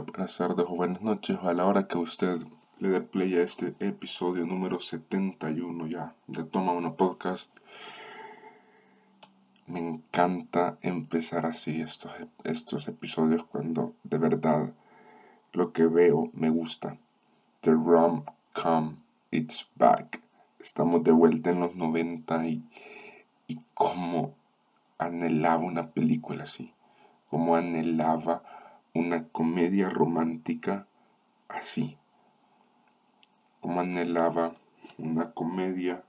buenas tardes o buenas noches a la hora que usted le dé play a este episodio número 71 ya de Toma Uno Podcast. Me encanta empezar así estos, estos episodios cuando de verdad lo que veo me gusta. The Rom Com It's Back. Estamos de vuelta en los 90 y, y cómo anhelaba una película así. Cómo anhelaba una comedia romántica así. Como anhelaba una comedia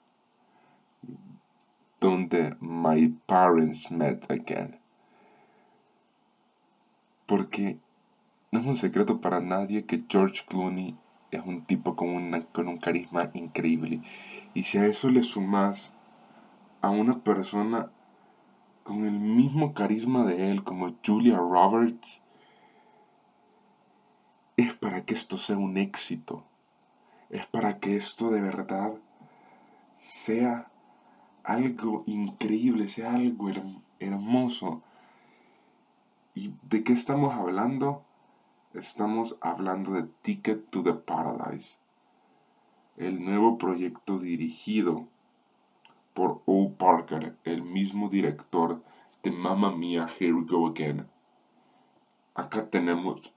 donde my parents met again. Porque no es un secreto para nadie que George Clooney es un tipo con, con un carisma increíble. Y si a eso le sumas a una persona mismo carisma de él como Julia Roberts, es para que esto sea un éxito. Es para que esto de verdad sea algo increíble, sea algo hermoso. ¿Y de qué estamos hablando? Estamos hablando de Ticket to the Paradise, el nuevo proyecto dirigido por O. Parker, el mismo director de Mamma Mia, Here We Go Again. Acá tenemos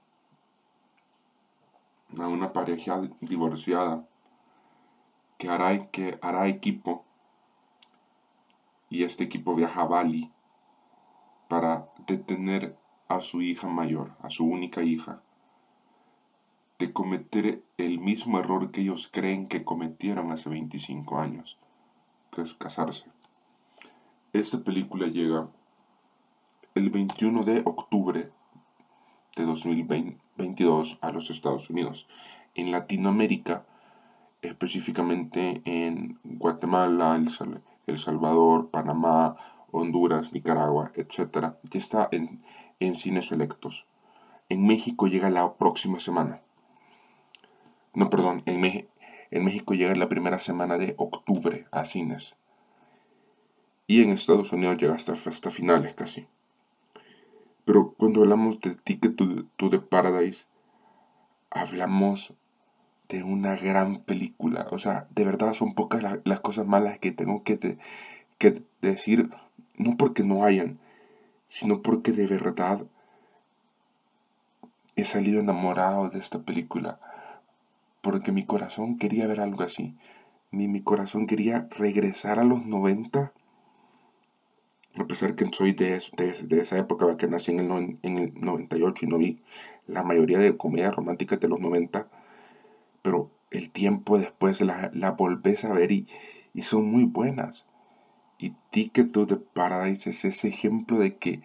a una pareja divorciada que hará, que hará equipo y este equipo viaja a Bali para detener a su hija mayor, a su única hija, de cometer el mismo error que ellos creen que cometieron hace 25 años, que es casarse. Esta película llega el 21 de octubre de 2022 a los Estados Unidos. En Latinoamérica, específicamente en Guatemala, El Salvador, Panamá, Honduras, Nicaragua, etc., ya está en, en cines selectos. En México llega la próxima semana. No, perdón, en, en México llega la primera semana de octubre a cines. Y en Estados Unidos llega hasta, hasta finales casi. Pero cuando hablamos de Ticket to, the Paradise, hablamos de una gran película. O sea, de verdad son pocas las cosas malas que tengo que, que decir, no porque no hayan, sino porque de verdad he salido enamorado de esta película. Porque mi corazón quería ver algo así. Mi, mi corazón quería regresar a los 90 a pesar que soy de, de, esa época, que nací en el, en el 98 y no vi la mayoría de comedias románticas de los 90, pero el tiempo después la, la volvés a ver y, y son muy buenas. Y Ticket to the Paradise es ese ejemplo de que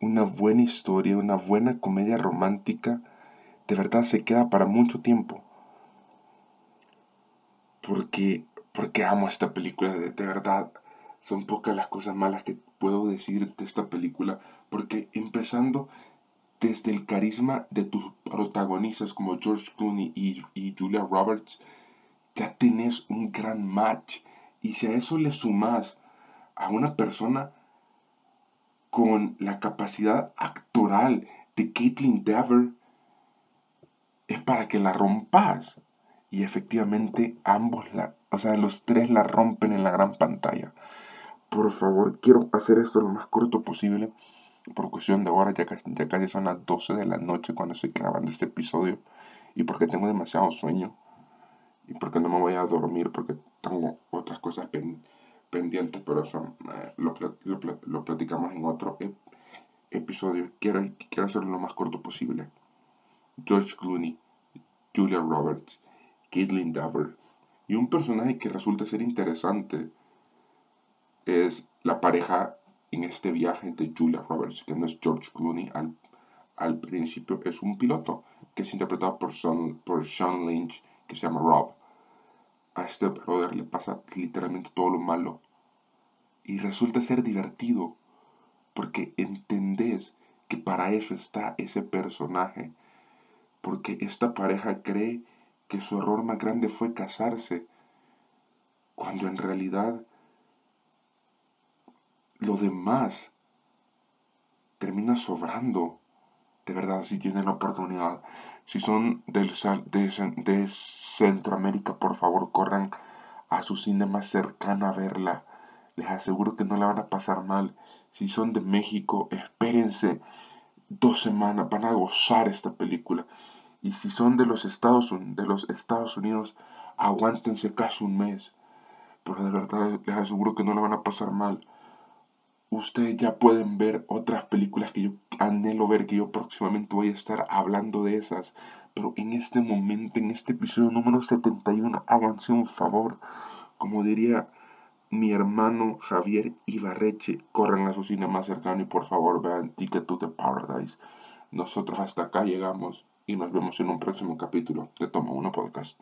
una buena historia, una buena comedia romántica, de verdad se queda para mucho tiempo. Porque, porque amo esta película, de verdad son pocas las cosas malas que puedo decir de esta película, porque empezando desde el carisma de tus protagonistas como George Clooney y, Julia Roberts, ya tenés un gran match. Y si a eso le sumas a una persona con la capacidad actoral de Caitlin Dever, es para que la rompas. Y efectivamente ambos la, o sea, los tres la rompen en la gran pantalla por favor, quiero hacer esto lo más corto posible. Por cuestión de hora, ya, ya casi son las 12 de la noche cuando estoy grabando este episodio. Y porque tengo demasiado sueño. Y porque no me voy a dormir porque tengo otras cosas pendientes. Pero eso eh, lo, lo, platicamos en otro episodio. Quiero, quiero hacerlo lo más corto posible. George Clooney, Julia Roberts, Caitlin Daver. Y un personaje que resulta ser interesante es la pareja en este viaje de Julia Roberts, que no es George Clooney. Al, al principio es un piloto que es interpretado por Sean, por Sean Lynch, que se llama Rob. A este brother le pasa literalmente todo lo malo. Y resulta ser divertido, porque entendés que para eso está ese personaje. Porque esta pareja cree que su error más grande fue casarse, cuando en realidad lo demás termina sobrando. De verdad, si tienen la oportunidad, Si son del, de, Centroamérica, por favor, corran a su cine más cercano a verla. Les aseguro que no la van a pasar mal. Si son de México, espérense dos semanas, van a gozar esta película. Y si son de los Estados, de los Estados Unidos, aguántense casi un mes. Pero de verdad les aseguro que no la van a pasar mal. Ustedes ya pueden ver otras películas que yo anhelo ver, que yo próximamente voy a estar hablando de esas. Pero en este momento, en este episodio número 71, háganse un favor. Como diría mi hermano Javier Ibarreche, corran a su cine más cercano y por favor vean Ticket to the Paradise. Nosotros hasta acá llegamos y nos vemos en un próximo capítulo de Toma Uno Podcast.